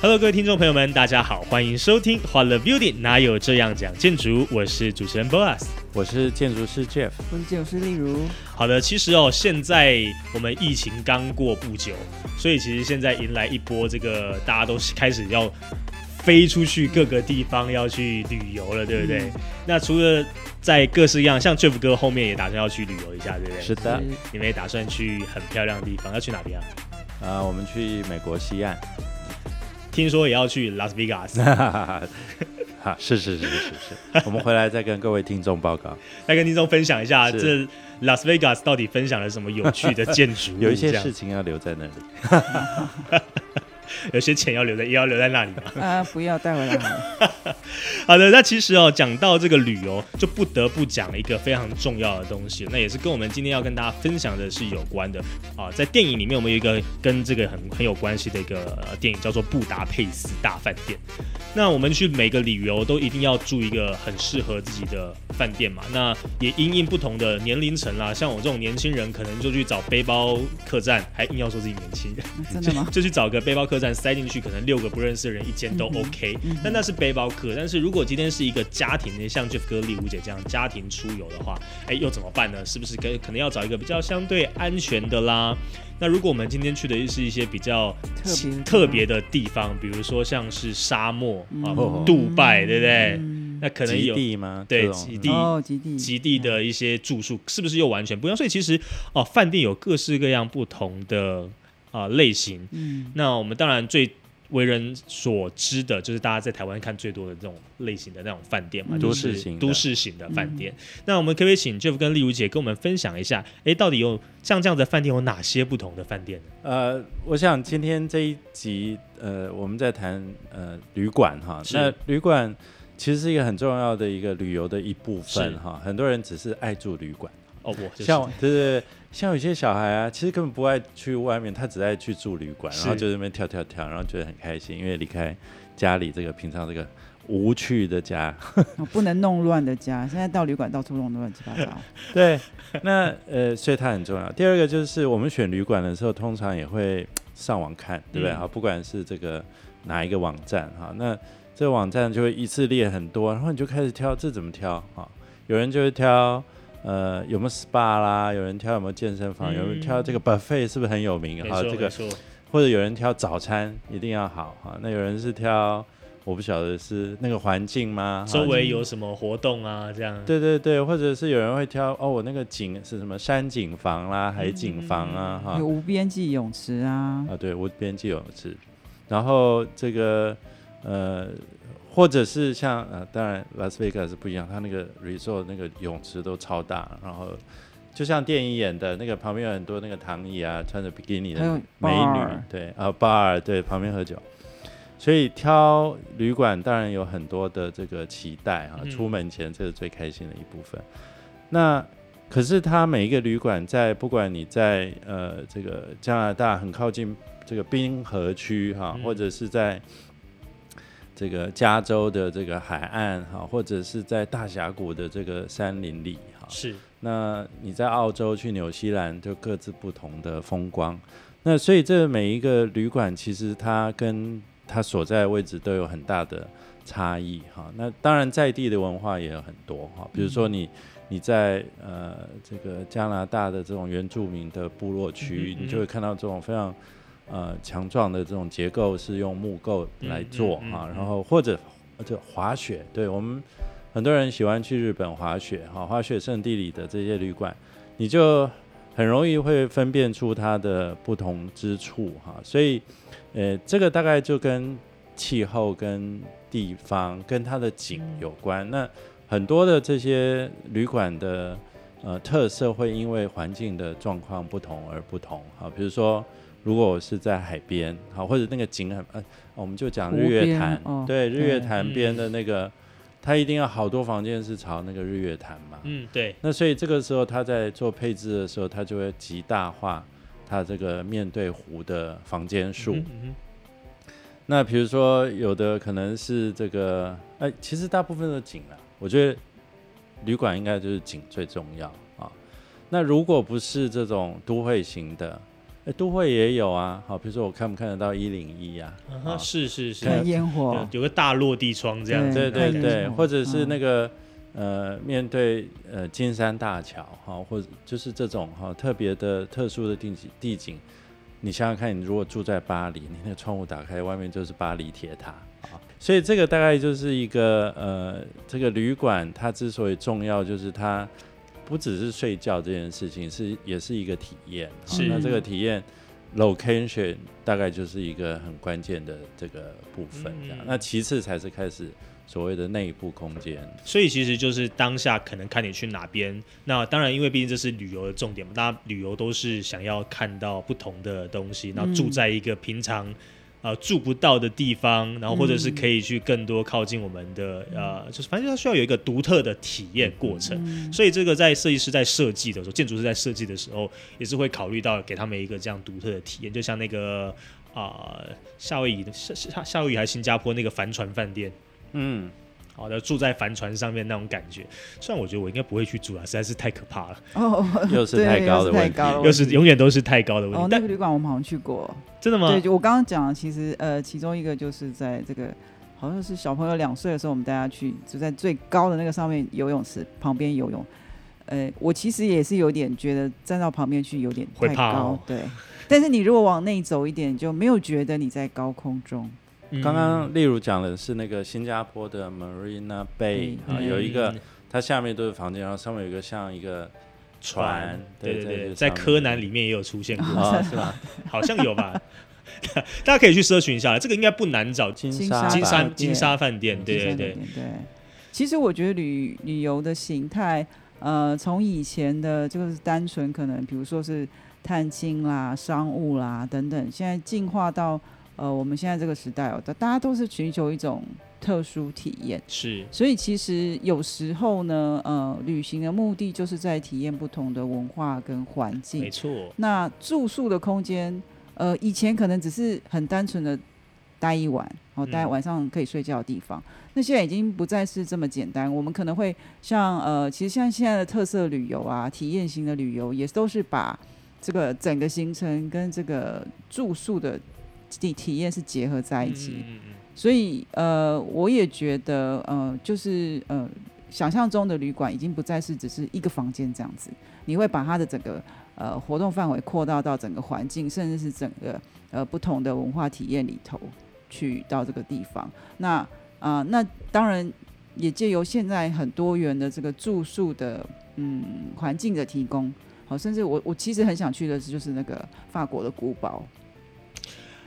Hello，各位听众朋友们，大家好，欢迎收听欢乐 Building，哪有这样讲建筑？我是主持人 Boas，我是建筑师 Jeff，我是建筑师例如。好的，其实哦，现在我们疫情刚过不久，所以其实现在迎来一波这个大家都开始要飞出去各个地方要去旅游了，对不对？那除了在各式各样，像 Jeff 哥后面也打算要去旅游一下，对不对？是的，你们也打算去很漂亮的地方，要去哪边啊？啊，我们去美国西岸。听说也要去拉斯维加斯，哈，是是是是是，我们回来再跟各位听众报告，再跟听众分享一下这拉斯维加斯到底分享了什么有趣的建筑，有一些事情要留在那里。有些钱要留在，也要留在那里啊！不要带回来。好的，那其实哦，讲到这个旅游，就不得不讲一个非常重要的东西，那也是跟我们今天要跟大家分享的是有关的啊。在电影里面，我们有一个跟这个很很有关系的一个电影，叫做《布达佩斯大饭店》。那我们去每个旅游都一定要住一个很适合自己的饭店嘛。那也因应不同的年龄层啦，像我这种年轻人，可能就去找背包客栈，还硬要说自己年轻，真的吗？就去找个背包客栈。塞进去可能六个不认识的人一间都 OK，但那是背包客。但是如果今天是一个家庭，像 Jeff 哥、丽吴姐这样家庭出游的话，哎，又怎么办呢？是不是跟可能要找一个比较相对安全的啦？那如果我们今天去的是一些比较特别的地方，比如说像是沙漠啊、杜拜，对不对？那可能有地吗？对，极地、极地、极地的一些住宿，是不是又完全不一样？所以其实哦，饭店有各式各样不同的。啊，类型，嗯，那我们当然最为人所知的就是大家在台湾看最多的这种类型的那种饭店嘛，都市型都市型的饭店。那我们可不可以请 Jeff 跟丽如姐跟我们分享一下，哎，到底有像这样的饭店有哪些不同的饭店呢？呃，我想今天这一集，呃，我们在谈呃旅馆哈，那旅馆其实是一个很重要的一个旅游的一部分哈，很多人只是爱住旅馆。哦不，像对对，像有些小孩啊，其实根本不爱去外面，他只爱去住旅馆，然后就在那边跳跳跳，然后觉得很开心，因为离开家里这个平常这个无趣的家，不能弄乱的家，现在到旅馆到处弄得乱七八糟。对，那呃，所以它很重要。第二个就是我们选旅馆的时候，通常也会上网看，对不对？啊，不管是这个哪一个网站哈，那这个网站就会一次列很多，然后你就开始挑，这怎么挑啊？有人就会挑。呃，有没有 SPA 啦？有人挑有没有健身房？有人挑这个 buffet 是不是很有名？好，这个或者有人挑早餐一定要好哈。那有人是挑，我不晓得是那个环境吗？周围有什么活动啊？这样？对对对，或者是有人会挑哦，我那个景是什么山景房啦、海景房啊？哈，有无边际泳池啊？啊，对，无边际泳池。然后这个呃。或者是像呃，当然拉斯维加斯不一样，它那个 resort 那个泳池都超大，然后就像电影演的那个旁边有很多那个躺椅啊，穿着比基尼的美女，对啊，bar 对旁边喝酒，所以挑旅馆当然有很多的这个期待啊，出门前这是最开心的一部分。那可是它每一个旅馆在不管你在呃这个加拿大很靠近这个滨河区哈，或者是在。这个加州的这个海岸哈，或者是在大峡谷的这个山林里哈，是。那你在澳洲去纽西兰就各自不同的风光。那所以这每一个旅馆其实它跟它所在位置都有很大的差异哈。那当然在地的文化也有很多哈，比如说你你在呃这个加拿大的这种原住民的部落区，你就会看到这种非常。呃，强壮的这种结构是用木构来做啊，然后或者就滑雪，对我们很多人喜欢去日本滑雪哈，滑雪圣地里的这些旅馆，你就很容易会分辨出它的不同之处哈，所以呃，这个大概就跟气候、跟地方、跟它的景有关。那很多的这些旅馆的呃特色会因为环境的状况不同而不同。哈，比如说如果我是在海边，好，或者那个景很呃，我们就讲日月潭，哦对，日月潭边的那个，它一定要好多房间是朝那个日月潭嘛。嗯，对，那所以这个时候他在做配置的时候，他就会极大化他这个面对湖的房间数。嗯嗯那比如说有的可能是这个，哎，其实大部分的景啊，我觉得旅馆应该就是景最重要啊。那如果不是这种都会型的，哎，都会也有啊。好，比如说我看不看得到一零一啊？是是是，看烟火有，有个大落地窗这样子，对对对，或者是嗯那个、呃，面对呃金山大桥哈，或者就是这种哈特别的特殊的地景地景，你想想看，你如果住在巴黎，你那个窗户打开，外面就是巴黎铁塔啊，所以这个大概就是一个呃，这个旅馆它之所以重要，就是它不只是睡觉这件事情，是也是一个体验。啊是那这个体验 location 大概就是一个很关键的这个部分，这样。嗯那其次才是开始所谓的内部空间。所以其实就是当下可能看你去哪边。那当然，因为毕竟这是旅游的重点嘛，大家旅游都是想要看到不同的东西，然后住在一个平常。呃，住不到的地方，然后或者是可以去更多靠近我们的、呃，就是反正它需要有一个独特的体验过程。嗯。所以这个在设计师在设计的时候，建筑师在设计的时候，也是会考虑到给他们一个这样独特的体验，就像那个啊、夏威夷的夏夏夏威夷还是新加坡那个帆船饭店，嗯，好的住在帆船上面那种感觉。虽然我觉得我应该不会去住啊，实在是太可怕了，哦，又是太高的问题又是永远都是太高的问题。哦，那个旅馆我们好像去过，真的吗？对，就我刚刚讲的，其实呃，其中一个就是在这个好像是小朋友两岁的时候，我们带他去，就在最高的那个上面游泳池旁边游泳。呃，我其实也是有点觉得站到旁边去有点太高，对。但是你如果往内走一点，就没有觉得你在高空中。嗯刚刚例如讲的是那个新加坡的 Marina Bay 嗯啊，有一个它下面都是房间，然后上面有一个像一个船，对对对，在柯南里面也有出现过，啊，是吧？好像有吧？大家可以去搜寻一下，这个应该不难找。金金沙金沙金沙饭店，对对对对。其实我觉得旅旅游的形态，呃，从以前的就是单纯可能，比如说是探亲啦、商务啦等等，现在进化到呃我们现在这个时代哦，大大家都是寻求一种特殊体验。是所以其实有时候呢，呃，旅行的目的就是在体验不同的文化跟环境没。错，那住宿的空间，呃，以前可能只是很单纯的待一晚，哦，待嗯晚上可以睡觉的地方。那现在已经不再是这么简单，我们可能会像呃，其实像现在的特色旅游啊，体验型的旅游，也都是把这个整个行程跟这个住宿的体体验是结合在一起。嗯嗯嗯所以呃，我也觉得呃，就是呃，想象中的旅馆已经不再是只是一个房间这样子，你会把它的整个呃活动范围扩大到整个环境，甚至是整个呃不同的文化体验里头去到这个地方。那啊、那当然也借由现在很多元的这个住宿的嗯环境的提供，好，甚至我我其实很想去的是就是那个法国的古堡，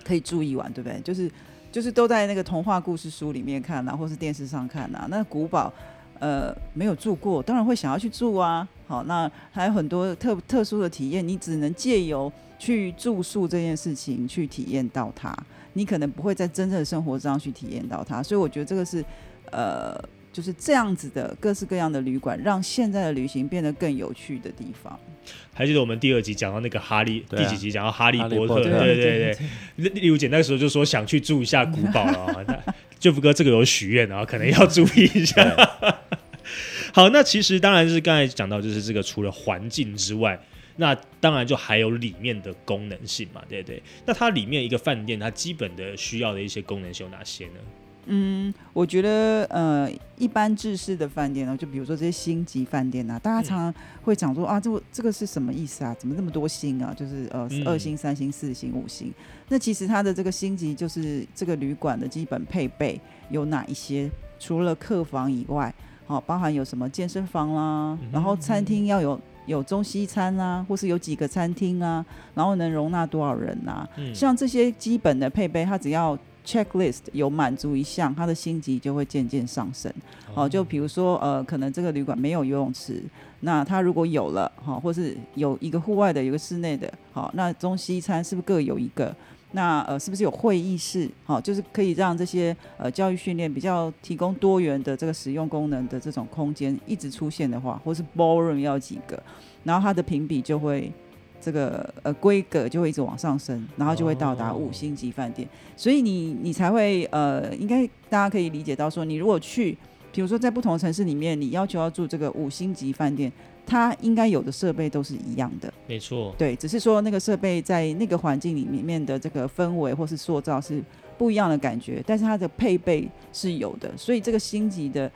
可以住一晚，对不对？就是就是都在那个童话故事书里面看啊，或是电视上看啊。那古堡，呃，没有住过，当然会想要去住啊。好，那还有很多特特殊的体验，你只能借由去住宿这件事情去体验到它，你可能不会在真正的生活上去体验到它。所以我觉得这个是，呃，就是这样子的各式各样的旅馆，让现在的旅行变得更有趣的地方。还记得我们第二集讲到那个哈利，啊第几集讲到哈利波特，波特对对对。例 例如姐那个时候就说想去住一下古堡了啊，那舅父哥这个有许愿啊，可能要注意一下。好，那其实当然是刚才讲到，就是这个除了环境之外，那当然就还有里面的功能性嘛，对不对？那它里面一个饭店，它基本的需要的一些功能性有哪些呢？嗯，我觉得呃，一般制式的饭店呢，就比如说这些星级饭店啊，大家常常会讲说、啊，这个这个是什么意思啊？怎么那么多星啊？就是呃，嗯二星、三星、四星、五星。那其实它的这个星级就是这个旅馆的基本配备有哪一些？除了客房以外，好、包含有什么健身房啦，嗯然后餐厅要有有中西餐啊，或是有几个餐厅啊，然后能容纳多少人啊？嗯，像这些基本的配备，它只要 checklist 有满足一项，他的星级就会渐渐上升。哦，就比如说呃，可能这个旅馆没有游泳池，那他如果有了，哈，或是有一个户外的，有个室内的，好，那中西餐是不是各有一个？那呃，是不是有会议室？好，就是可以让这些呃教育训练比较提供多元的这个使用功能的这种空间一直出现的话，或是 ballroom 要几个，然后它的评比就会这个呃规格就会一直往上升，然后就会到达五星级饭店。所以你你才会呃，应该大家可以理解到说，你如果去，比如说在不同城市里面，你要求要住这个五星级饭店。它应该有的设备都是一样的，没错，对，只是说那个设备在那个环境里面的这个氛围或是塑造是不一样的感觉，但是它的配备是有的，所以这个星级的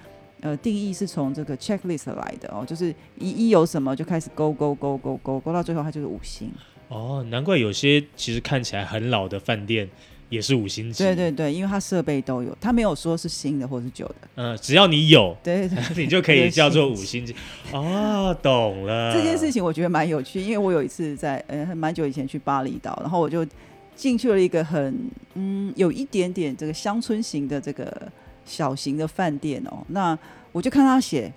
呃定义是从这个 checklist 来的哦，就是一一有什么就开始勾勾勾勾勾勾到最后它就是五星。哦，难怪有些其实看起来很老的饭店。也是五星级，对对对，因为它设备都有，它没有说是新的或是旧的，嗯，只要你有，对对，你就可以叫做五星级。哦，懂了。这件事情我觉得蛮有趣，因为我有一次在呃蛮久以前去巴厘岛，然后我就进去了一个很嗯有一点点这个乡村型的这个小型的饭店哦，那我就看他写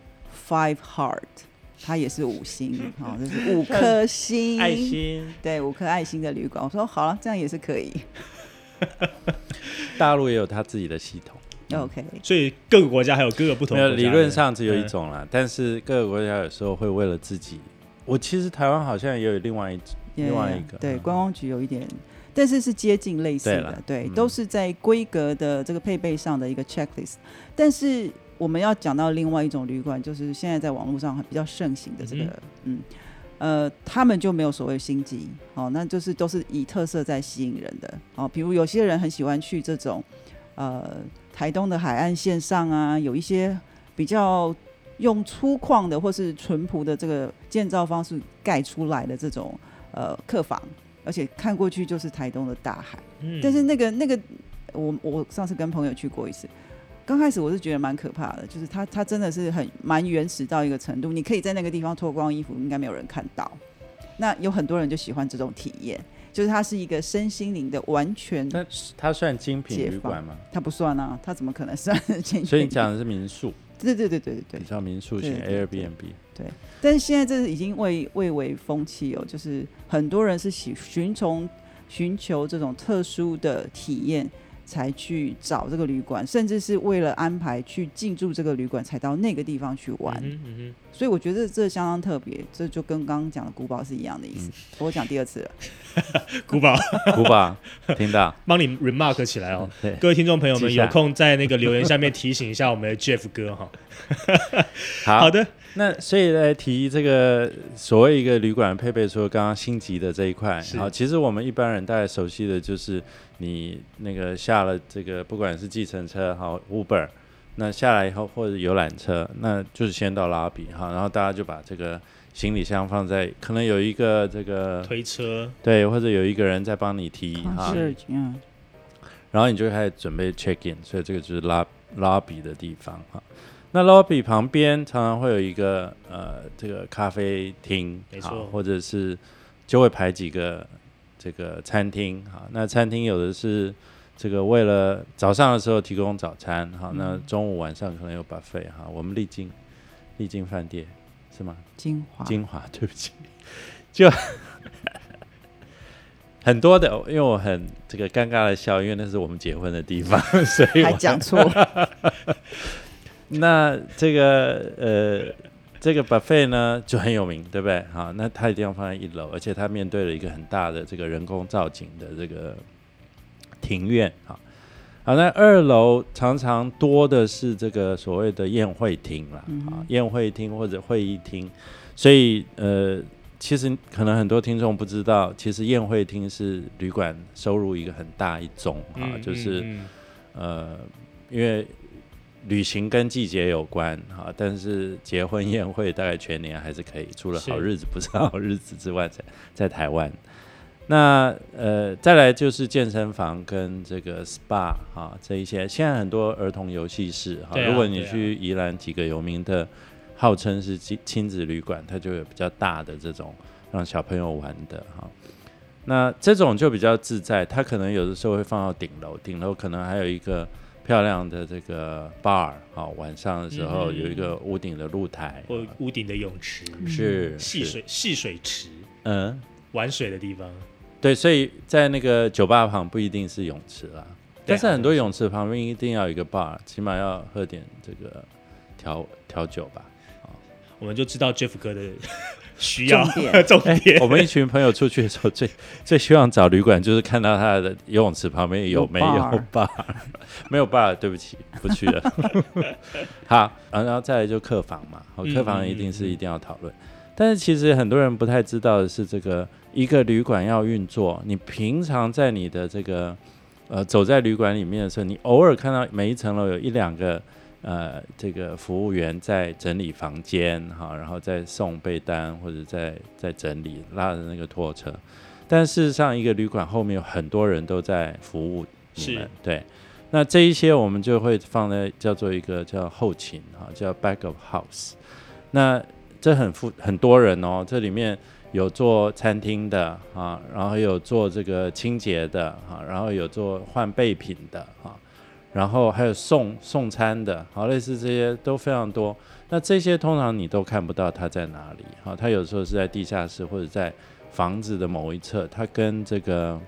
Five Heart，它也是五星，哦，就是五颗星，爱心，对，五颗爱心的旅馆。我说好了，这样也是可以。大陆也有他自己的系统，OK。所以各个国家还有各个不同。的理论上只有一种啦，但是各个国家有时候会为了自己。我其实台湾好像也有另外一另外一个，对，观光局有一点，但是是接近类似的，对，都是在规格的这个配备上的一个 checklist。但是我们要讲到另外一种旅馆，就是现在在网络上比较盛行的这个，嗯。呃，他们就没有所谓星级，哦，那就是都是以特色在吸引人的，哦，比如有些人很喜欢去这种，呃，台东的海岸线上啊，有一些比较用粗犷的或是淳朴的这个建造方式盖出来的这种呃客房，而且看过去就是台东的大海，嗯，但是那个那个，我我上次跟朋友去过一次。刚开始我是觉得蛮可怕的，就是它它真的是很蛮原始到一个程度，你可以在那个地方脱光衣服，应该没有人看到。那有很多人就喜欢这种体验，就是它是一个身心灵的完全。那它算精品旅馆吗？它不算啊，它怎么可能算 精品？所以你讲的是民宿？对对对对对对，比较民宿型 Airbnb。对，但是现在这是已经未未为风气哦，就是很多人是喜寻从寻求这种特殊的体验。才去找这个旅馆，甚至是为了安排去进驻这个旅馆，才到那个地方去玩。所以我觉得这相当特别，这就跟刚刚讲的古堡是一样的意思。我讲第二次了，古堡，古堡，听到，帮你 remark 起来哦。各位听众朋友们，有空在那个留言下面提醒一下我们的 Jeff 哥哈。好的。那所以来提这个所谓一个旅馆配备，说刚刚星级的这一块，好，其实我们一般人大概熟悉的就是你那个下了这个不管是计程车好 Uber，那下来以后或者游览车，那就是先到拉比哈，然后大家就把这个行李箱放在，可能有一个这个推车，对，或者有一个人在帮你提哈，嗯，然后你就开始准备 check in，所以这个就是拉拉比的地方哈。那 lobby 旁边常常会有一个呃，这个咖啡厅，没错，或者是就会排几个这个餐厅哈。那餐厅有的是这个为了早上的时候提供早餐哈，那中午晚上可能有 buffet 哈。我们丽晶丽晶饭店是吗？金华金华，对不起，就 很多的，因为我很这个尴尬的笑，因为那是我们结婚的地方，所以还讲错。那这个呃，这个 buffet 呢就很有名，对不对？好，那它一定要放在一楼，而且它面对了一个很大的这个人工造景的这个庭院，好，好，那二楼常常多的是这个所谓的宴会厅了，啊，宴会厅或者会议厅，所以呃，其实可能很多听众不知道，其实宴会厅是旅馆收入一个很大一种啊，就是呃，因为。旅行跟季节有关哈，但是结婚宴会大概全年还是可以，除了好日子不是好日子之外，在在台湾。那呃，再来就是健身房跟这个 SPA 哈，这一些现在很多儿童游戏室哈，如果你去宜兰几个有名的，号称是亲亲子旅馆，它就有比较大的这种让小朋友玩的哈。那这种就比较自在，它可能有的时候会放到顶楼，顶楼可能还有一个漂亮的这个 bar，好，晚上的时候嗯。有一个屋顶的露台，或屋顶的泳池、是是。戏水戏水池、嗯，玩水的地方。对，所以在那个酒吧旁不一定是泳池啦，对但是很多泳池旁边一定要有一个 bar，起码要喝点这个调调酒吧。我们就知道 Jeff 哥的需要重点 重哎、点。我们一群朋友出去的时候，最 最希望找旅馆，就是看到他的游泳池旁边有没有有 bar bar，没有 bar，对不起，不去了。好，啊然后再来就客房嘛，好，嗯客房一定是一定要讨论。但是其实很多人不太知道的是，这个一个旅馆要运作，你平常在你的这个呃走在旅馆里面的时候，你偶尔看到每一层楼有一两个呃这个服务员在整理房间哈，然后再送被单或者在在整理拉着那个拖车，但事实上一个旅馆后面有很多人都在服务你们，对。那这一些我们就会放在叫做一个叫后勤哈，叫 back of house。那这很复很多人哦，这里面有做餐厅的啊，然后有做这个清洁的哈，然后有做换备品的啊，然后还有送送餐的，好，类似这些都非常多。那这些通常你都看不到它在哪里，好，它有时候是在地下室或者在房子的某一侧。它跟这个，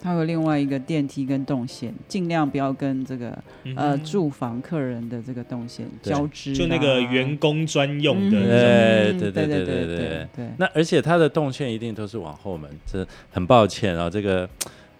它有另外一个电梯跟动线，尽量不要跟这个呃住房客人的这个动线交织。就那个员工专用的，对对对对对对对。那而且它的动线一定都是往后门，这很抱歉啊，这个。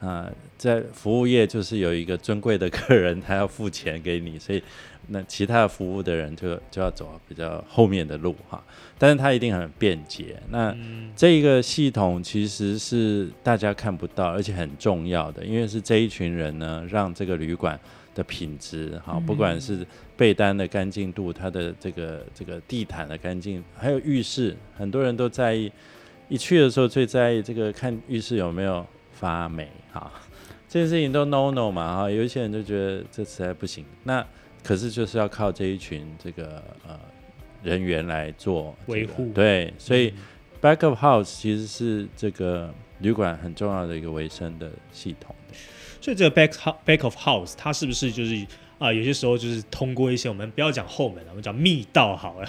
啊、在服务业就是有一个尊贵的客人，他要付钱给你，所以那其他的服务的人就就要走比较后面的路哈。但是他一定很便捷。那嗯这一个系统其实是大家看不到，而且很重要的，因为是这一群人呢，让这个旅馆的品质，哈，不管是被单的干净度，它的这个这个地毯的干净，还有浴室，很多人都在意。一去的时候最在意这个看浴室有没有发霉，哈，这件事情都 no no 嘛，哈，有一些人就觉得这实在不行。那可是就是要靠这一群这个呃人员来做这个维护对，所以。嗯 back of house 其实是这个旅馆很重要的一个维生的系统。所以这个 back back of house，它是不是就是啊、有些时候就是通过一些我们不要讲后门了，我们讲密道好了，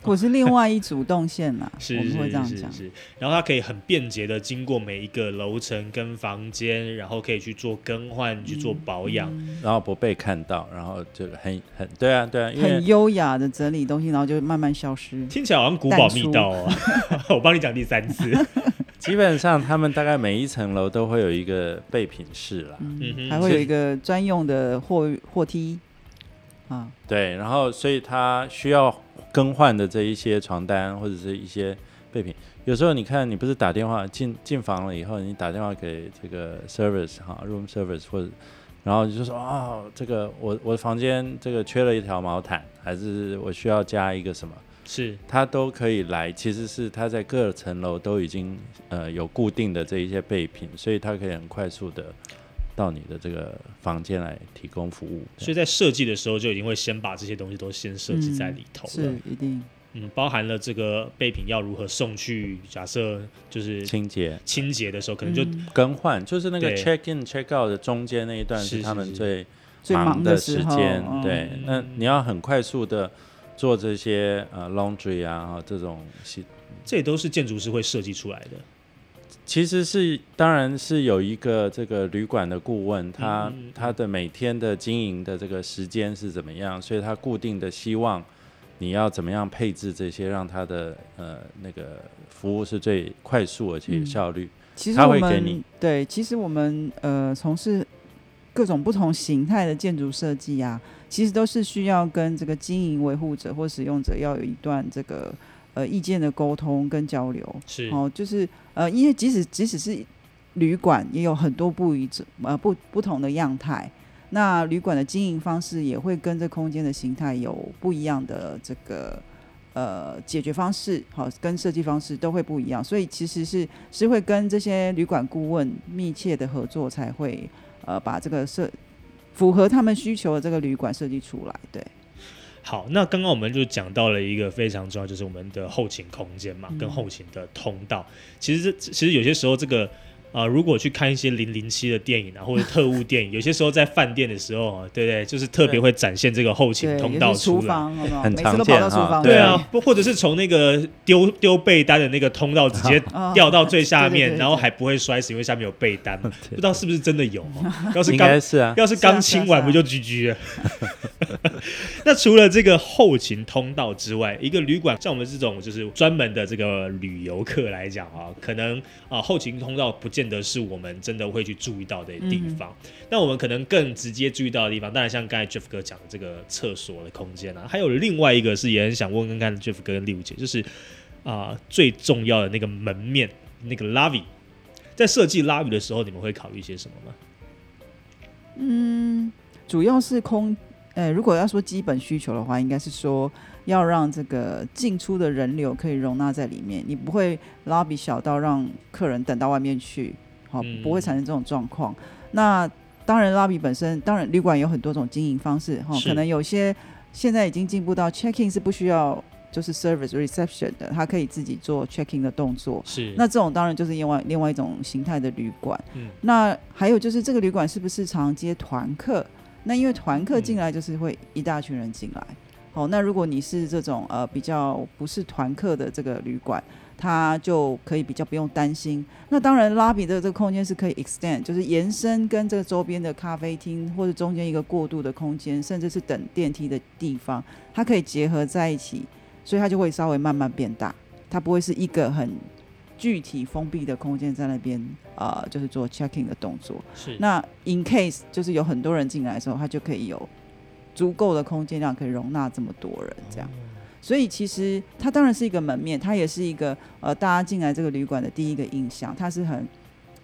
或是另外一组动线啦，是我们会这样讲。是是是，然后它可以很便捷的经过每一个楼层跟房间，然后可以去做更换、去做保养。然后不被看到，然后就很很对啊对啊，因为很优雅的整理东西，然后就慢慢消失。听起来好像古堡密道哦，我帮你讲第三次。基本上他们大概每一层楼都会有一个备品室啦，嗯哼还会有一个专用的货货梯啊，对，然后所以他需要更换的这一些床单或者是一些备品，有时候你看你不是打电话进进房了以后，你打电话给这个 service 哈 room service 或者。然后你就说哦，这个我我的房间这个缺了一条毛毯，还是我需要加一个什么？是他都可以来，其实是他在各层楼都已经呃有固定的这一些备品，所以它可以很快速的到你的这个房间来提供服务。所以在设计的时候就已经会先把这些东西都先设计在里头了。是一定嗯，包含了这个备品要如何送去，假设就是清洁清洁的时候，可能就、嗯更换，就是那个 check in check out 的中间那一段是是他们最最忙的时间。嗯对，那你要很快速的做这些呃 laundry 啊这种洗这也都是建筑师会设计出来的。其实是，当然是有一个这个旅馆的顾问，他、他的每天的经营的这个时间是怎么样，所以他固定的希望你要怎么样配置这些，让他的呃那个服务是最快速而且有嗯效率。其实他我们会给你对，其实我们呃从事各种不同形态的建筑设计啊，其实都是需要跟这个经营维护者或使用者要有一段这个呃意见的沟通跟交流。是哦，就是呃，因为即使即使是旅馆，也有很多不一致呃不不同的样态。那旅馆的经营方式也会跟这空间的形态有不一样的这个呃解决方式，好、跟设计方式都会不一样。所以其实是是会跟这些旅馆顾问密切的合作，才会呃把这个设符合他们需求的这个旅馆设计出来。对，好，那刚刚我们就讲到了一个非常重要，就是我们的后勤空间嘛，嗯跟后勤的通道。其实这其实有些时候这个呃，如果去看一些零零七的电影啊，或者特务电影，有些时候在饭店的时候啊，对不对？就是特别会展现这个后勤，通道出来。很常见哈跑到厨房，对啊，不或者是从那个丢丢被单的那个通道直接哦掉到最下面，然后还不会摔死，因为下面有被单。不知道是不是真的有哦？要是刚是啊，要是刚清完，不就 GG 了？那除了这个后勤通道之外，一个旅馆像我们这种就是专门的这个旅游客来讲啊，可能啊后勤通道不见得是我们真的会去注意到的地方。那我们可能更直接注意到的地方，当然像刚才 Jeff 哥讲的这个厕所的空间啊，还有另外一个是也很想问问看 Jeff 哥跟丽茹姐，就是啊、最重要的那个门面那个 lobby，在设计 lobby 的时候，你们会考虑些什么吗？嗯主要是空，呃，如果要说基本需求的话，应该是说要让这个进出的人流可以容纳在里面，你不会 lobby 小到让客人等到外面去，好、嗯不会产生这种状况。那当然，lobby 本身，当然旅馆有很多种经营方式，哈、是可能有些现在已经进步到 checking 是不需要就是 service reception 的，它可以自己做 checking 的动作。是那这种当然就是另外另外一种形态的旅馆。嗯那还有就是这个旅馆是不是常接团客？那因为团客进来就是会一大群人进来。好，那如果你是这种呃比较不是团客的这个旅馆，它就可以比较不用担心。那当然，拉比的这个空间是可以 extend，就是延伸跟这个周边的咖啡厅或者中间一个过渡的空间，甚至是等电梯的地方，它可以结合在一起，所以它就会稍微慢慢变大，它不会是一个很具体封闭的空间在那边呃，就是做 checking 的动作。是那 in case 就是有很多人进来的时候，它就可以有足够的空间量可以容纳这么多人这样。所以其实它当然是一个门面，它也是一个呃大家进来这个旅馆的第一个印象，它是很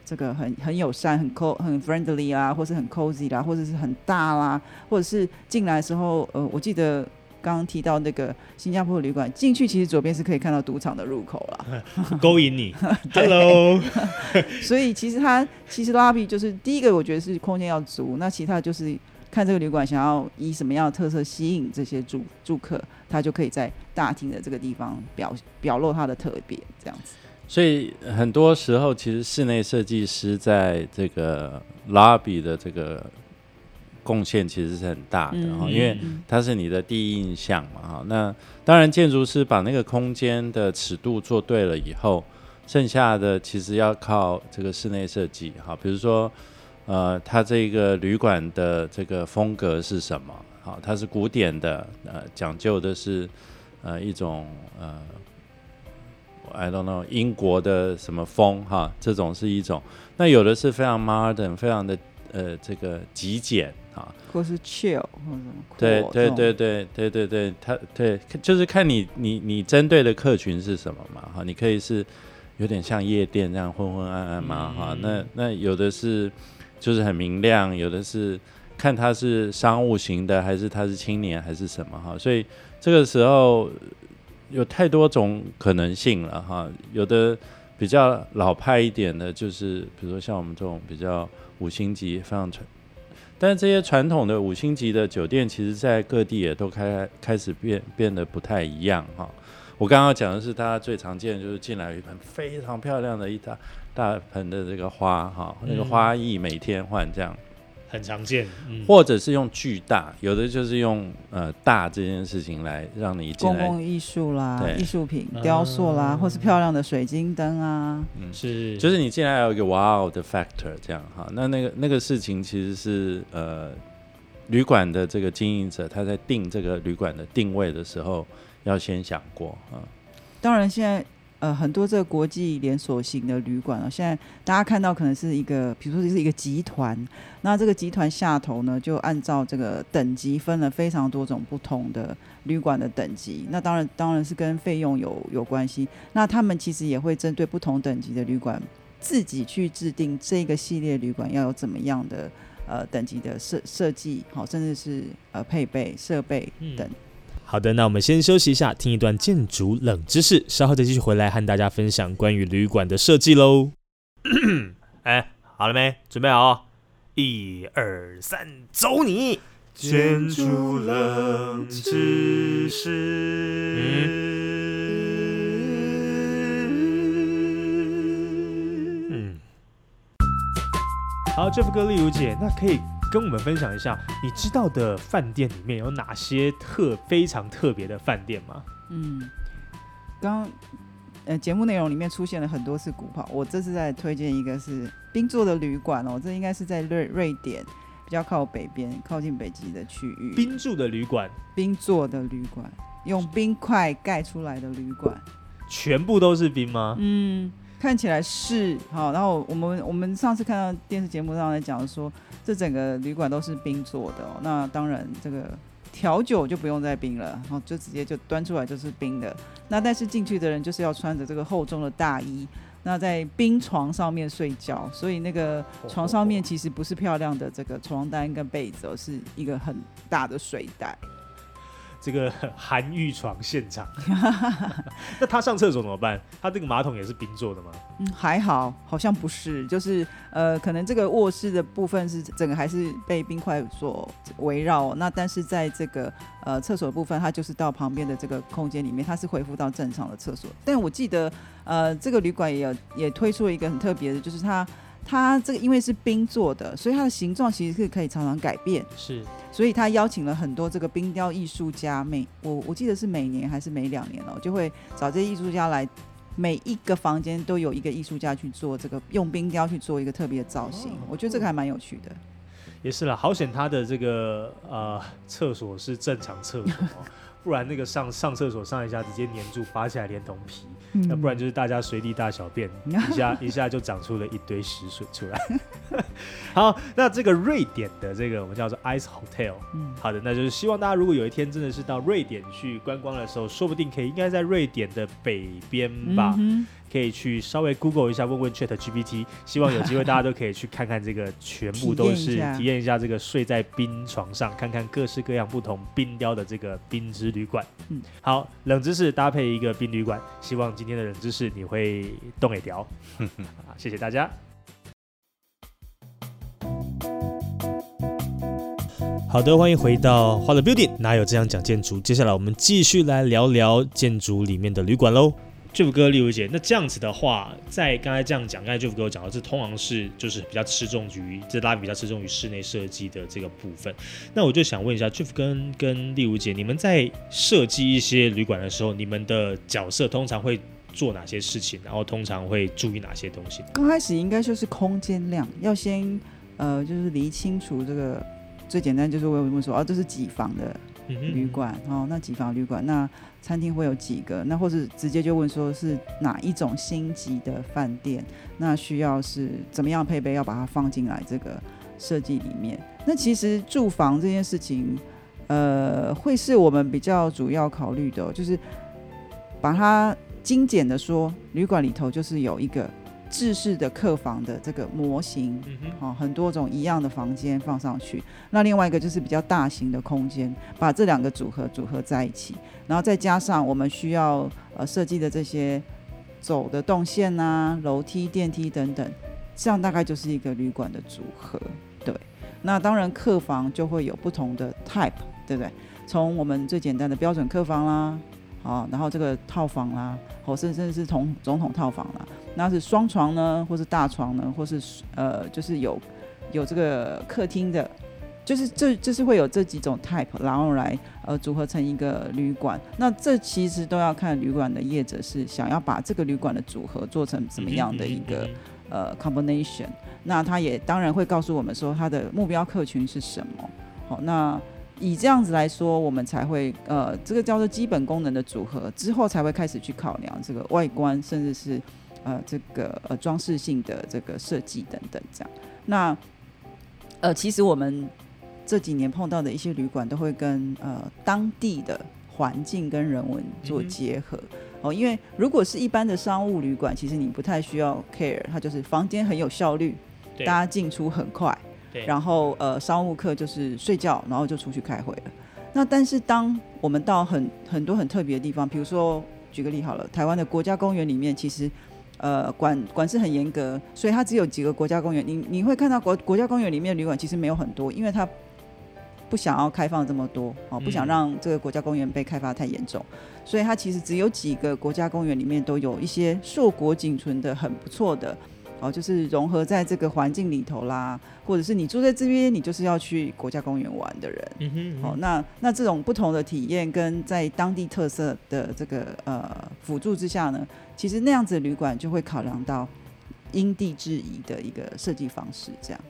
这个很很友善、很 co 很 friendly 啦，或是很 cozy 啦，或者是很大啦，或者是进来的时候，呃，我记得刚刚提到那个新加坡的旅馆，进去其实左边是可以看到赌场的入口啦。勾引你，Hello，所以其实它其实 lobby 就是第一个，我觉得是空间要足，那其他就是看这个旅馆想要以什么样的特色吸引这些住住客，他就可以在大厅的这个地方表表露他的特别，这样子。所以很多时候，其实室内设计师在这个 lobby 的这个贡献其实是很大的哈、嗯因为它是你的第一印象嘛哈。那当然，建筑师把那个空间的尺度做对了以后，剩下的其实要靠这个室内设计哈。比如说，呃，它这个旅馆的这个风格是什么？好，它是古典的，呃，讲究的是呃一种呃。I don't know，英国的什么风哈，这种是一种。那有的是非常 modern，非常的呃这个极简啊。或是 chill 或者对 core 对对对对对对，它对就是看你你你针对的客群是什么嘛哈。你可以是有点像夜店这样昏昏暗暗嘛哈。那那有的是就是很明亮，有的是看它是商务型的，还是它是青年还是什么哈。所以这个时候有太多种可能性了哈。有的比较老派一点的，就是比如说像我们这种比较五星级非常传，但是这些传统的五星级的酒店，其实在各地也都开开始变变得不太一样哈。我刚刚讲的是大家最常见就是进来一盆非常漂亮的一大大盆的这个花哈，那个嗯。花艺每天换这样，很常见，嗯，或者是用巨大，有的就是用呃大这件事情来让你进来，公共艺术啦对、艺术品、雕塑啦，啊或是漂亮的水晶灯啊，嗯，是。就是你进来有一个哇哦的 factor 这样哈，那那个那个事情其实是呃旅馆的这个经营者他在定这个旅馆的定位的时候要先想过啊。当然，现在呃很多这个国际连锁型的旅馆啊，现在大家看到可能是一个，比如说是一个集团，那这个集团下头呢，就按照这个等级分了非常多种不同的旅馆的等级。那当然当然是跟费用有有关系。那他们其实也会针对不同等级的旅馆，自己去制定这个系列旅馆要有怎么样的。呃，等级的设设计，好，甚至是呃配备设备等，好的，那我们先休息一下，听一段建筑冷知识，稍后再继续回来和大家分享关于旅馆的设计喽。哎，好了没？准备好？一二三，走你！建筑冷知识。嗯，好，Jeff 哥、丽如姐，那可以跟我们分享一下，你知道的饭店里面有哪些特非常特别的饭店吗？嗯，刚刚呃节目内容里面出现了很多次古堡，我这次在推荐一个是冰做的旅馆哦，这应该是在瑞瑞典比较靠北边、靠近北极的区域。冰住的旅馆，冰做的旅馆，用冰块盖出来的旅馆。全部都是冰吗？嗯，看起来是好。然后我们我们上次看到电视节目上在讲说，这整个旅馆都是冰做的。那当然这个调酒就不用再冰了，然后就直接就端出来就是冰的。那但是进去的人就是要穿着这个厚重的大衣，那在冰床上面睡觉，所以那个床上面其实不是漂亮的这个床单跟被子，而是一个很大的睡袋。这个 韩浴床现场，那他上厕所怎么办？他这个马桶也是冰做的吗？嗯，还好，好像不是，就是呃，可能这个卧室的部分是整个还是被冰块所围绕。那但是在这个呃厕所部分，它就是到旁边的这个空间里面，它是恢复到正常的厕所。但我记得呃，这个旅馆也有也推出了一个很特别的，就是它。它这个因为是冰做的，所以它的形状其实是可以常常改变。是，所以他邀请了很多这个冰雕艺术家，每我我记得是每年还是每两年哦，就会找这些艺术家来，每一个房间都有一个艺术家去做这个用冰雕去做一个特别的造型。我觉得这个还蛮有趣的。也是啦，好险他的这个呃厕所是正常厕所，不然那个上上厕所上一下直接粘住，拔起来连同皮。那不然就是大家随地大小便，一下一下就长出了一堆屎水出来。好，那这个瑞典的这个我们叫做 Ice Hotel。嗯，好的，那就是希望大家如果有一天真的是到瑞典去观光的时候，说不定可以应该在瑞典的北边吧。可以去稍微 Google 一下，问问 Chat GPT，希望有机会大家都可以去看看这个，全部都是 体验一下这个睡在冰床上，看看各式各样不同冰雕的这个冰之旅馆。嗯，好，冷知识搭配一个冰旅馆，希望今天的冷知识你会动一雕。好，谢谢大家。好的，欢迎回到花的 Building，哪有这样讲建筑？接下来我们继续来聊聊建筑里面的旅馆喽。Jeff 哥，丽如姐，那这样子的话，在刚才这样讲，刚才 Jeff 哥讲到，这通常是就是比较吃重于这拉比比较吃重于室内设计的这个部分。那我就想问一下，Jeff 跟跟例如姐，你们在设计一些旅馆的时候，你们的角色通常会做哪些事情？然后通常会注意哪些东西？刚开始应该就是空间量，要先呃，就是理清楚这个最简单就是问问说，哦，这是几房的？旅馆哦，那几房旅馆，那餐厅会有几个？那或是直接就问说是哪一种星级的饭店？那需要是怎么样配备？要把它放进来这个设计里面。那其实住房这件事情，呃，会是我们比较主要考虑的，就是把它精简的说，旅馆里头就是有一个。制式的客房的这个模型，哦，很多种一样的房间放上去。那另外一个就是比较大型的空间，把这两个组合组合在一起，然后再加上我们需要呃设计的这些走的动线啊、楼梯、电梯等等，这样大概就是一个旅馆的组合。对，那当然客房就会有不同的 type，对不对？从我们最简单的标准客房啦。啊，然后这个套房啦，或甚至是总总统套房啦，那是双床呢，或是大床呢，或是呃，就是有有这个客厅的，就是这就是会有这几种 type，然后来呃组合成一个旅馆。那这其实都要看旅馆的业者是想要把这个旅馆的组合做成什么样的一个呃 combination。那他也当然会告诉我们说他的目标客群是什么。好，那。以这样子来说，我们才会呃，这个叫做基本功能的组合之后，才会开始去考量这个外观，甚至是呃这个呃装饰性的这个设计等等这样。那呃，其实我们这几年碰到的一些旅馆，都会跟呃当地的环境跟人文做结合哦。因为如果是一般的商务旅馆，其实你不太需要 care，它就是房间很有效率，大家进出很快。然后呃，商务课就是睡觉，然后就出去开会了。那但是当我们到很很多很特别的地方，比如说举个例好了，台湾的国家公园里面，其实呃管管是很严格，所以它只有几个国家公园。你你会看到国国家公园里面旅馆其实没有很多，因为它不想要开放这么多哦，不想让这个国家公园被开发太严重，所以它其实只有几个国家公园里面都有一些硕果仅存的很不错的。哦，就是融合在这个环境里头啦，或者是你住在这边，你就是要去国家公园玩的人。嗯哼，哦，那那这种不同的体验跟在当地特色的这个呃辅助之下呢，其实那样子的旅馆就会考量到因地制宜的一个设计方式，这样。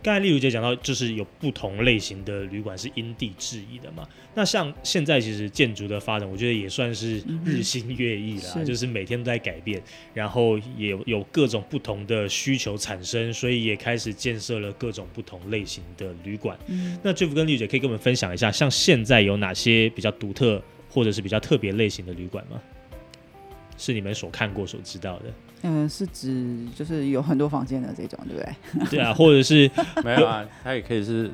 刚才丽如姐讲到，就是有不同类型的旅馆是因地制宜的嘛。那像现在其实建筑的发展，我觉得也算是日新月异啦，是就是每天都在改变，然后也有有各种不同的需求产生，所以也开始建设了各种不同类型的旅馆。嗯，那 Jeff 跟丽如姐可以跟我们分享一下，像现在有哪些比较独特或者是比较特别类型的旅馆吗？是你们所看过、所知道的？嗯、是指就是有很多房间的这种，对不对？对啊，或者是 没有啊，它也可以是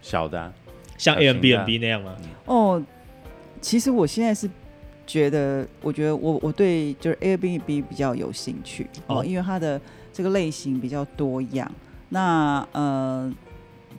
小的、啊，像小型的 Airbnb 那样吗？哦，其实我现在是觉得，我觉得我我对就是 Airbnb 比较有兴趣哦，哦因为它的这个类型比较多样。那呃，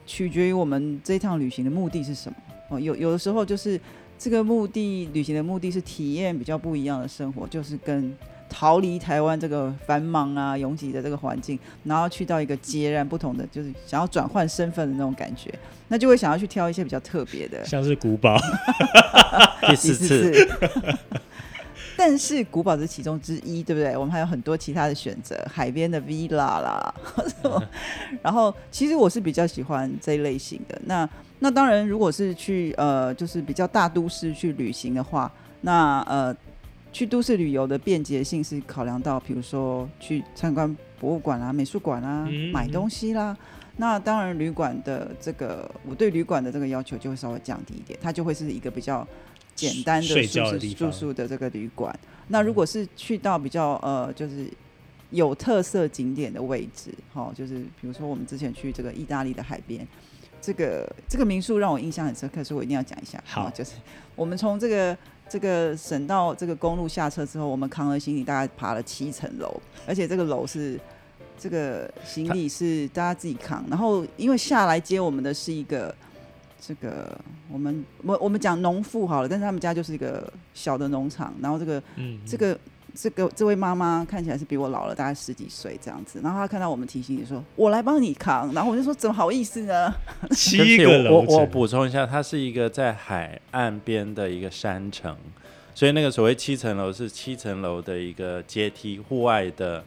取决于我们这一趟旅行的目的是什么哦。有有的时候就是这个目的旅行的目的是体验比较不一样的生活，就是跟逃离台湾这个繁忙啊、拥挤的这个环境，然后去到一个截然不同的，就是想要转换身份的那种感觉，那就会想要去挑一些比较特别的。像是古堡，第四次，但是古堡是其中之一，对不对？我们还有很多其他的选择，海边的 villa 啦，然后其实我是比较喜欢这一类型的。那那当然，如果是去呃，就是比较大都市去旅行的话，那呃，去都市旅游的便捷性是考量到，比如说去参观博物馆啊、美术馆啊、嗯买东西啦。那当然，旅馆的这个，我对旅馆的这个要求就会稍微降低一点，它就会是一个比较简单的睡舒适住宿的这个旅馆。那如果是去到比较呃，就是有特色景点的位置，哈、就是比如说我们之前去这个意大利的海边，这个这个民宿让我印象很深刻，所以我一定要讲一下。好哦就是我们从这个这个省道这个公路下车之后，我们扛了行李，大概爬了七层楼，而且这个楼是这个行李是大家自己扛，然后因为下来接我们的是一个。这个我们我我们讲农妇好了，但是他们家就是一个小的农场，然后这个嗯，这个这个这位妈妈看起来是比我老了大概十几岁这样子，然后她看到我们提醒你说我来帮你扛，然后我就说怎么好意思呢？七个楼我我补充一下，它是一个在海岸边的一个山城，所以那个所谓七层楼是七层楼的一个阶梯，户外的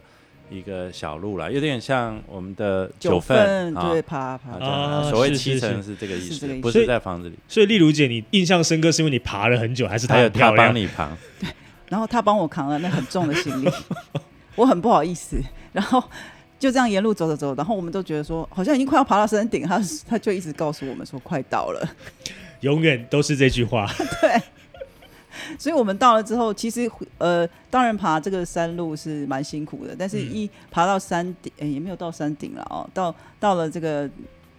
一个小路啦，有点像我们的九份啊对，爬爬啊，这这样啊所谓七层是是这个意思是意，思不是在房子里，所以丽如姐，你印象深刻是因为你爬了很久，还是她还有他帮？你扛，然后他帮我扛了那很重的行李，我很不好意思，然后。就这样沿路走走走，然后我们都觉得说好像已经快要爬到山顶，他他就一直告诉我们说快到了，永远都是这句话。对，所以我们到了之后，其实呃，当然爬这个山路是蛮辛苦的，但是嗯一爬到山顶，诶也没有到山顶了哦，到到了这个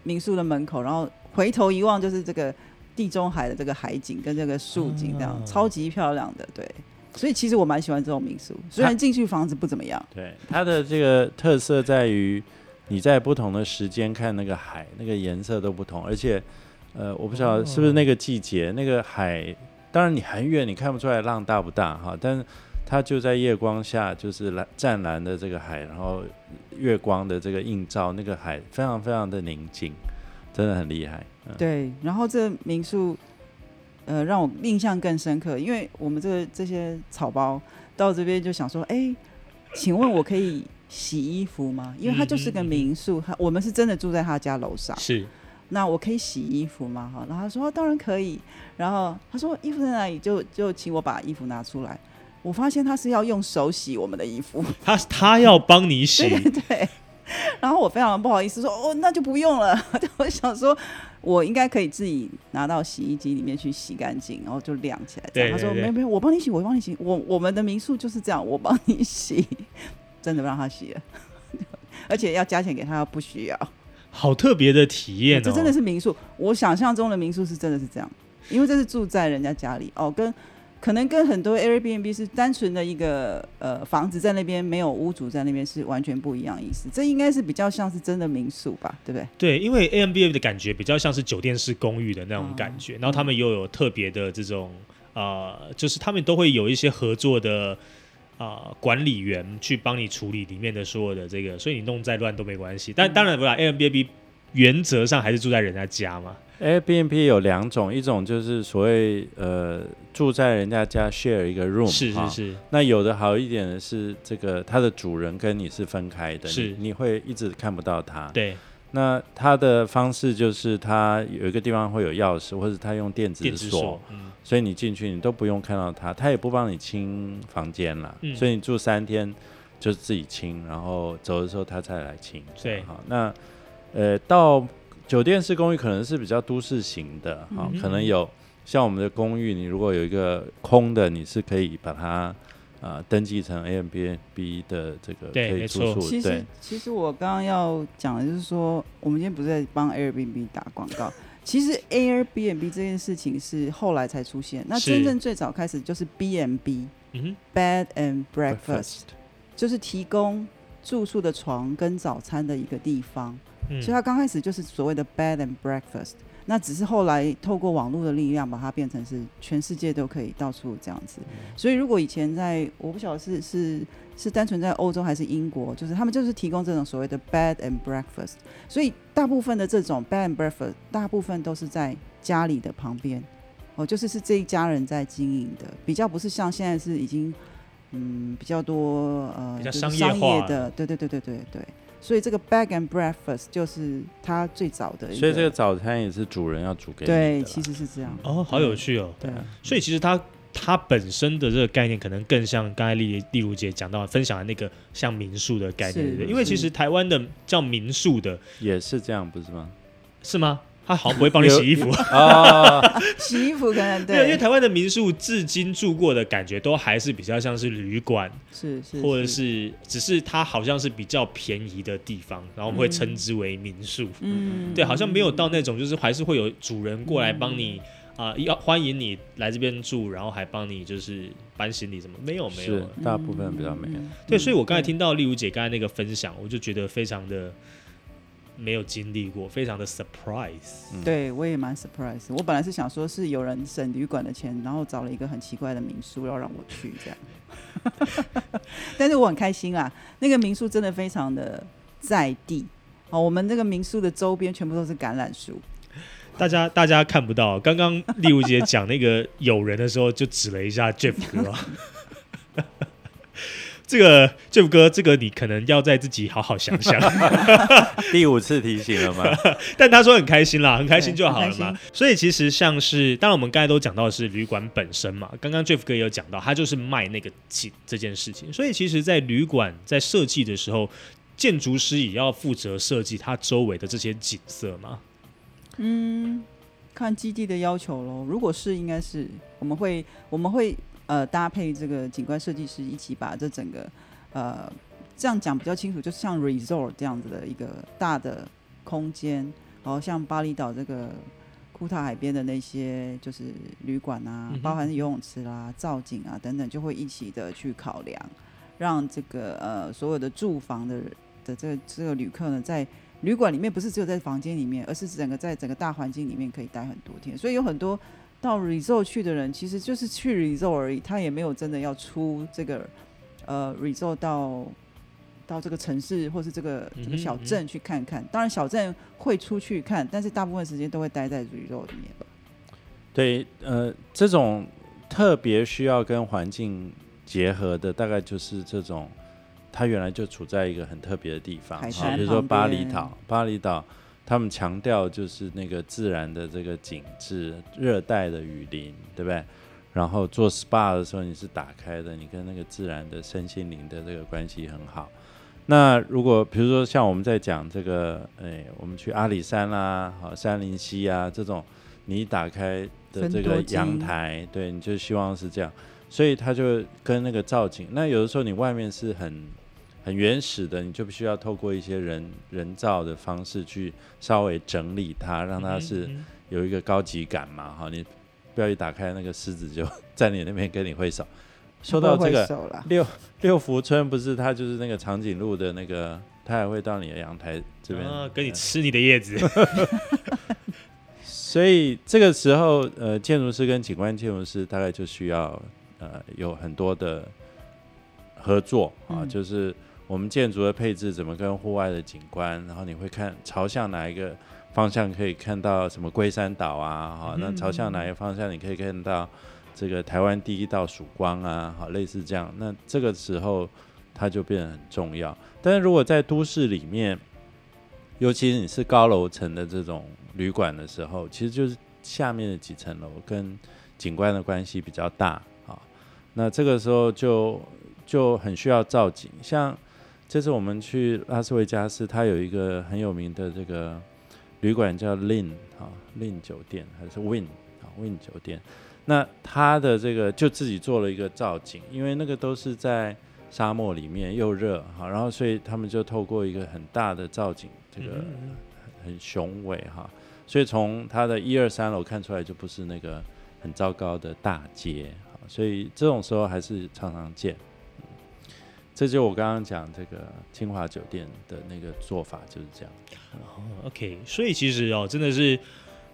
民宿的门口，然后回头一望，就是这个地中海的这个海景跟这个树景，这样、哦超级漂亮的，对。所以其实我蛮喜欢这种民宿，虽然进去房子不怎么样，对，它的这个特色在于你在不同的时间看那个海，那个颜色都不同，而且呃，我不晓得是不是那个季节，那个海，当然你很远你看不出来浪大不大哈，但是它就在夜光下，就是蓝湛蓝的这个海，然后月光的这个映照，那个海非常非常的宁静，真的很厉害。嗯、对。然后这民宿，呃，让我印象更深刻，因为我们这个这些草包到这边就想说，哎、请问我可以洗衣服吗？因为它就是个民宿，他我们是真的住在他家楼上。是，那我可以洗衣服吗？哈，然后他说、哦当然可以。然后他说衣服在哪里？就就请我把衣服拿出来。我发现他是要用手洗我们的衣服，他他要帮你洗，对 对对。然后我非常不好意思说哦，那就不用了。我想说，我应该可以自己拿到洗衣机里面去洗干净，然后就晾起来。这样对他说没有没有，我帮你洗，我帮你洗。我我们的民宿就是这样，我帮你洗，真的让他洗了，而且要加钱给他，不需要。好特别的体验哦。这真的是民宿，我想象中的民宿是真的是这样，因为这是住在人家家里哦，跟可能跟很多 Airbnb 是单纯的一个呃房子在那边，没有屋主在那边是完全不一样意思。这应该是比较像是真的民宿吧，对不对？对，因为 Airbnb 的感觉比较像是酒店式公寓的那种感哦觉，然后他们又有特别的这种呃，就是他们都会有一些合作的啊、管理员去帮你处理里面的所有的这个，所以你弄再乱都没关系。但当然不啦，Airbnb 原则上还是住在人家家嘛。Airbnb 有两种，一种就是所谓呃住在人家家 share 一个 room，哈是是是，那有的好一点的是，这个它的主人跟你是分开的，是。你你会一直看不到他。对，那他的方式就是他有一个地方会有钥匙，或者他用电子锁子锁，，嗯，所以你进去你都不用看到他，他也不帮你清房间了，嗯。所以你住三天就自己清，然后走的时候他再来清。对。好，那呃到酒店式公寓可能是比较都市型的，好、嗯可能有像我们的公寓，你如果有一个空的，你是可以把它。啊、登记成 A M B N B 的这个可以住宿，对其实，其实我刚刚要讲的就是说，我们今天不是在帮 Airbnb 打广告。其实 Airbnb 这件事情是后来才出现，那是真正最早开始就是 B&B 嗯哼，Bed and Breakfast，就是提供住宿的床跟早餐的一个地方。嗯所以它刚开始就是所谓的 Bed and Breakfast，那只是后来透过网络的力量，把它变成是全世界都可以到处这样子。所以如果以前在我不晓得是是是单纯在欧洲还是英国，就是他们就是提供这种所谓的 Bed and Breakfast，所以大部分的这种 Bed and Breakfast，大部分都是在家里的旁边，哦，就是是这一家人在经营的，比较不是像现在是已经嗯比较多呃比较就是商业化业的，对对对对对对。所以这个 bag and breakfast 就是它最早的一个，所以这个早餐也是主人要煮给你的对，其实是这样。哦，好有趣哦。对，所以其实它它本身的这个概念，可能更像刚才丽丽如姐讲到分享的那个像民宿的概念，是对不对？因为其实台湾的叫民宿的也是这样，不是吗？是吗？他好像不会帮你洗衣服，哦，洗衣服可能对，因为，台湾的民宿至今住过的感觉都还是比较像是旅馆，是是，或者是只是它好像是比较便宜的地方，然后我们会称之为民宿。嗯，对，好像没有到那种就是还是会有主人过来帮你啊、要欢迎你来这边住，然后还帮你就是搬行李什么，没有没有。是。大部分比较没有。嗯对，所以我刚才听到丽如姐刚才那个分享，我就觉得非常的没有经历过，非常的 surprise。嗯对我也蛮 surprise。我本来是想说是有人省旅馆的钱，然后找了一个很奇怪的民宿要让我去这样，但是我很开心啊，那个民宿真的非常的在地。哦，我们这个民宿的周边全部都是橄榄树，大家大家看不到，刚刚丽如姐讲那个有人的时候，就指了一下 Jeff 哥、啊。这个 Jeff 哥，这个你可能要再自己好好想想。第五次提醒了吗？但他说很开心啦，很开心就好了嘛。所以其实像是，当然我们刚才都讲到的是旅馆本身嘛，刚刚 Jeff 哥也有讲到，他就是卖那个景这件事情。所以其实，在旅馆在设计的时候，建筑师也要负责设计它周围的这些景色嘛。嗯，看基地的要求喽。如果是，应该是我们会我们会呃搭配这个景观设计师一起把这整个呃这样讲比较清楚，就像 resort 这样子的一个大的空间，然后像巴厘岛这个库塔海边的那些就是旅馆啊，嗯包含游泳池啦、造景啊等等，就会一起的去考量，让这个呃所有的住房的的这个这个旅客呢，在旅馆里面不是只有在房间里面，而是整个在整个大环境里面可以待很多天，所以有很多到 resort 去的人，其实就是去 resort 而已，他也没有真的要出这个呃 resort 到到这个城市或是这个这个小镇去看看。当然小镇会出去看，但是大部分时间都会待在 resort 里面吧。对，呃，这种特别需要跟环境结合的，大概就是这种，它原来就处在一个很特别的地方，比如说巴厘岛，巴厘岛。他们强调就是那个自然的这个景致，热带的雨林，对不对？然后做 SPA 的时候你是打开的，你跟那个自然的身心灵的这个关系很好。那如果比如说像我们在讲这个，哎，我们去阿里山啦、好山林溪啊这种，你一打开的这个阳台，对，你就希望是这样，所以它就跟那个造景。那有的时候你外面是很很原始的，你就必须要透过一些人人造的方式去稍微整理它，让它是嗯有一个高级感嘛。哈，你不要一打开那个狮子就 在你那边跟你挥手。说到这个，六六福村，不是它就是那个长颈鹿的那个，它也会到你的阳台这边、啊，跟你呃吃你的叶子。所以这个时候，呃，建筑师跟景观建筑师大概就需要呃有很多的合作啊，嗯就是我们建筑的配置怎么跟户外的景观，然后你会看朝向哪一个方向可以看到什么龟山岛啊，好，那朝向哪一个方向你可以看到这个台湾第一道曙光啊，好，类似这样，那这个时候它就变得很重要。但是如果在都市里面，尤其是你是高楼层的这种旅馆的时候，其实就是下面的几层楼跟景观的关系比较大啊。那这个时候就就很需要造景，像这次我们去拉斯维加斯，它有一个很有名的这个旅馆叫 Lin 啊，Lin 酒店还是 Win 啊 Win 酒店。那它的这个就自己做了一个造景，因为那个都是在沙漠里面又热哈，然后所以他们就透过一个很大的造景，这个嗯很雄伟哈，所以从它的一二三楼看出来就不是那个很糟糕的大街，好所以这种时候还是常常见。嗯这就我刚刚讲这个清华酒店的那个做法就是这样。哦 OK，所以其实哦，真的是，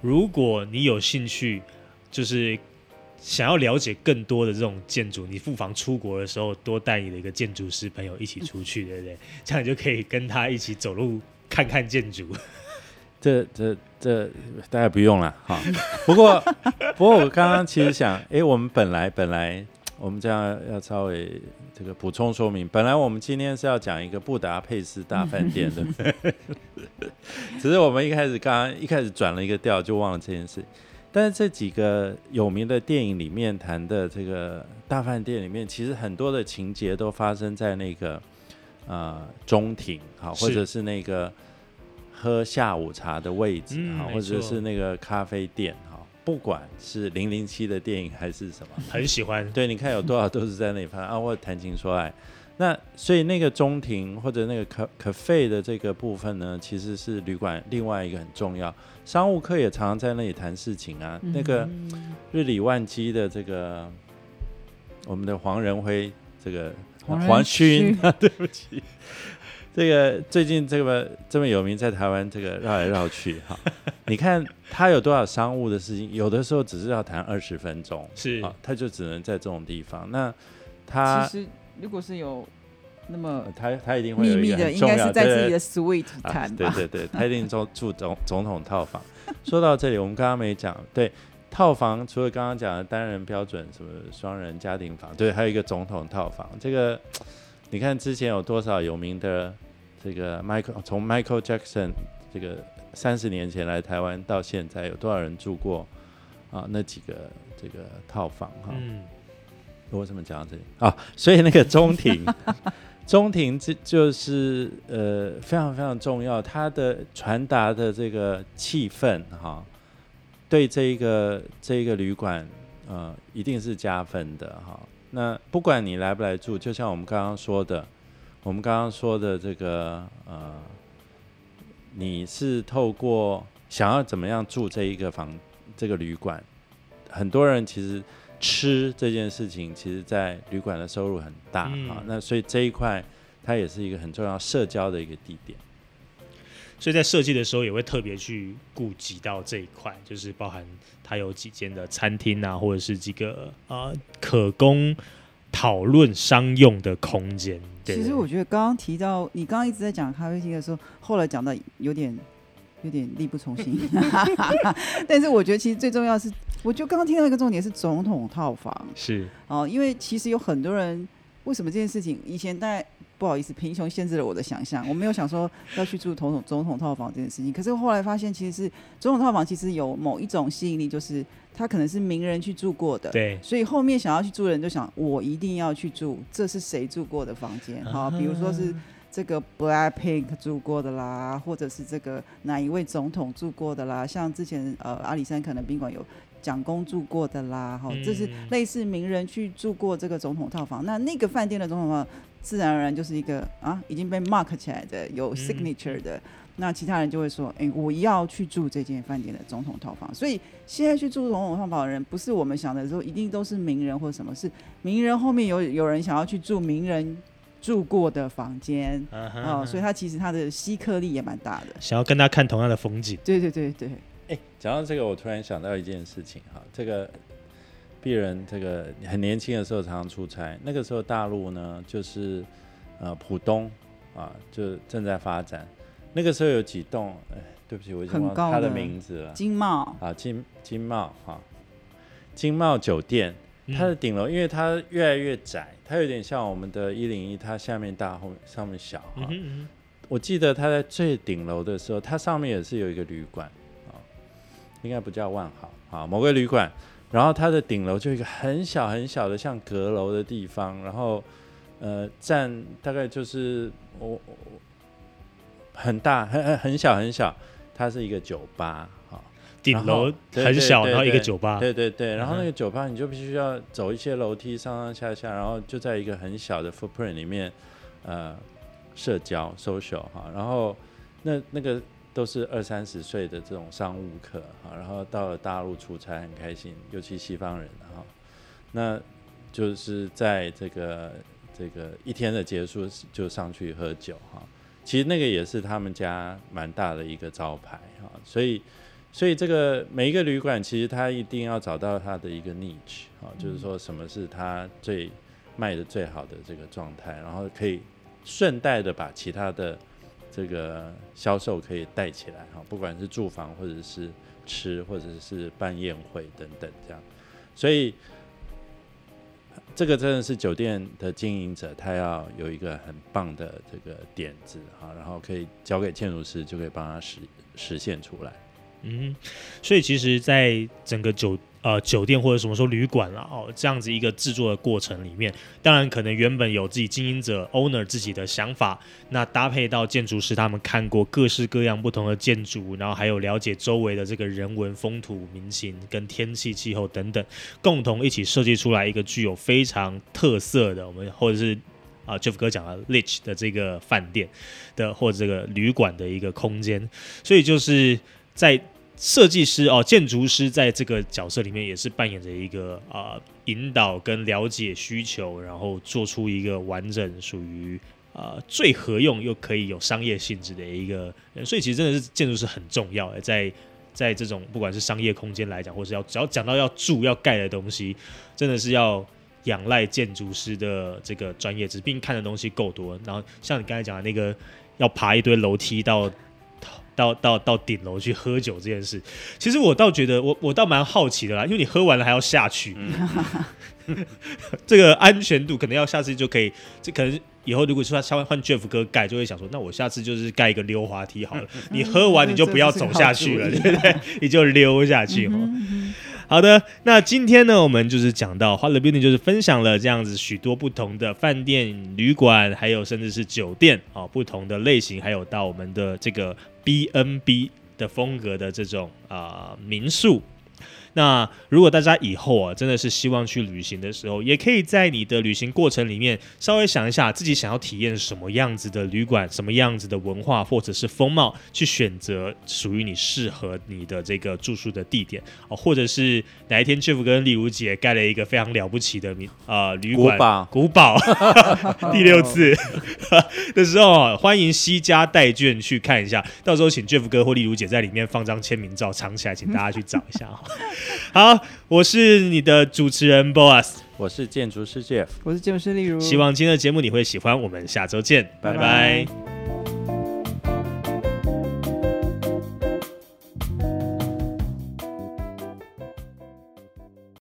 如果你有兴趣，就是想要了解更多的这种建筑，你不妨出国的时候多带你的一个建筑师朋友一起出去，对不对？这样你就可以跟他一起走路看看建筑。这这这大家不用了哈。不过不过我刚刚其实想，哎，我们本来本来我们这样要稍微这个补充说明，本来我们今天是要讲一个布达佩斯大饭店的，只是我们一开始刚刚一开始转了一个调，就忘了这件事。但是这几个有名的电影里面谈的这个大饭店里面，其实很多的情节都发生在那个呃中庭，好，或者是那个喝下午茶的位置，好，或者是那个咖啡店，好，不管是零零七的电影还是什么，很喜欢，对，你看有多少都是在那里拍啊，或者谈情说爱。那所以那个中庭或者那个可可费的这个部分呢，其实是旅馆另外一个很重要。商务客也常常在那里谈事情啊。那个日理万机的这个我们的黄仁辉，这个黄勋，对不起，这个最近这么这么有名，在台湾这个绕来绕去哈，你看他有多少商务的事情，有的时候只是要谈二十分钟，是啊，他就只能在这种地方。那他其实如果是有那么呃他他一定会秘密的，应该是在自己的 suite 啊谈吧。对对对，他一定住住总总统套房。说到这里，我们刚刚没讲，对套房除了刚刚讲的单人标准什么双人家庭房，对，还有一个总统套房。这个你看之前有多少有名的这个 Michael 从 Michael Jackson 这个三十年前来台湾到现在，有多少人住过啊？那几个这个套房哈？嗯，我为什么讲到这里啊？所以那个中庭，中庭这就是呃非常非常重要，它的传达的这个气氛哈，对这一个这一个旅馆呃一定是加分的哈。那不管你来不来住，就像我们刚刚说的，我们刚刚说的这个呃，你是透过想要怎么样住这一个房这个旅馆，很多人其实。吃这件事情，其实在旅馆的收入很大嗯啊、那所以这一块它也是一个很重要社交的一个地点。所以在设计的时候也会特别去顾及到这一块，就是包含它有几间的餐厅啊，或者是几个呃可供讨论商用的空间。对其实我觉得刚刚提到你刚刚一直在讲咖啡厅的时候，后来讲到有点有点力不从心，但是我觉得其实最重要是，我就刚刚听到一个重点是总统套房。是。哦，因为其实有很多人为什么这件事情以前大概不好意思，贫穷限制了我的想象，我没有想说要去住总统总统套房这件事情，可是后来发现其实是总统套房其实有某一种吸引力，就是它可能是名人去住过的，对，所以后面想要去住的人就想，我一定要去住，这是谁住过的房间？好，比如说是这个 Black Pink 住过的啦，或者是这个哪一位总统住过的啦，像之前呃阿里山可能宾馆有蒋公住过的啦，好，这是嗯类似名人去住过这个总统套房。那那个饭店的总统套房，自然而然就是一个啊已经被 mark 起来的有嗯 signature 的。那其他人就会说，哎、我要去住这间饭店的总统套房。所以现在去住总统套房的人，不是我们想的说一定都是名人或什么，是名人后面有有人想要去住名人住过的房间哦，所以它其实它的吸客力也蛮大的。想要跟他看同样的风景，对对对对，哎，讲到这个，我突然想到一件事情哈，这个鄙人这个很年轻的时候常常出差，那个时候大陆呢就是呃浦东啊，就正在发展。那个时候有几栋，哎，对不起，我已经忘了它的很高的名字了。金茂啊，金金茂哈，金茂酒店，嗯它的顶楼因为它越来越窄，它有点像我们的一零一，它下面大后面上面小哈。嗯哼嗯我记得它在最顶楼的时候，它上面也是有一个旅馆啊，应该不叫万豪啊，某个旅馆。然后它的顶楼就一个很小很小的像阁楼的地方，然后呃占大概就是我我很大很很很小很小，它是一个酒吧啊。顶楼对很小，然后一个酒吧，对对对，然后那嗯个酒吧你就必须要走一些楼梯上上下下，然后就在一个很小的 footprint 里面，呃，社交 social 哈，然后那那个都是二三十岁的这种商务客哈，然后到了大陆出差很开心，尤其西方人哈，那就是在这个这个一天的结束就上去喝酒哈，其实那个也是他们家蛮大的一个招牌哈，所以。所以这个每一个旅馆，其实它一定要找到它的一个 niche 啊，就是说什么是它最卖的最好的这个状态，然后可以顺带的把其他的这个销售可以带起来哈，不管是住房或者是吃或者是办宴会等等这样，所以这个真的是酒店的经营者，他要有一个很棒的这个点子哈，然后可以交给建筑师，就可以帮他实实现出来。嗯，所以其实，在整个酒呃酒店或者什么说旅馆了哦这样子一个制作的过程里面，当然可能原本有自己经营者 owner 自己的想法，那搭配到建筑师他们看过各式各样不同的建筑，然后还有了解周围的这个人文风土民情跟天气气候等等，共同一起设计出来一个具有非常特色的我们或者是。啊，Jeff 哥讲的 Lich 的这个饭店的 或者这个旅馆的一个空间，所以就是在设计师哦，建筑师在这个角色里面也是扮演着一个啊、引导跟了解需求，然后做出一个完整属于呃最合用又可以有商业性质的一个人，所以其实真的是建筑师很重要的，在在这种不管是商业空间来讲，或是要只要讲到要住要盖的东西，真的是要。仰赖建筑师的这个专业知识，并看的东西够多。然后像你刚才讲的那个，要爬一堆楼梯到到到到顶楼去喝酒这件事，其实我倒觉得我我倒蛮好奇的啦，因为你喝完了还要下去，这个安全度可能要下次就可以，这可能以后如果说他换换 Jeff 哥盖，就会想说，那我下次就是盖一个溜滑梯好了，你喝完你就不要走下去了，这对不对？你就溜下去哦。好的，那今天呢，我们就是讲到花乐 Building，就是分享了这样子许多不同的饭店、旅馆，还有甚至是酒店啊、不同的类型，还有到我们的这个 B N B 的风格的这种啊、民宿。那如果大家以后啊，真的是希望去旅行的时候，也可以在你的旅行过程里面稍微想一下自己想要体验什么样子的旅馆、什么样子的文化或者是风貌，去选择属于你适合你的这个住宿的地点哦，或者是哪一天 Jeff 跟丽如姐盖了一个非常了不起的名呃旅馆。古堡。第六次。的时候啊，欢迎惜家带眷去看一下，到时候请 Jeff 哥或丽如姐在里面放张签名照藏起来，请大家去找一下哈。好，我是你的主持人 Boas，我是建筑师 Jeff。我是建筑师例如，希望今天的节目你会喜欢，我们下周见，拜拜。拜拜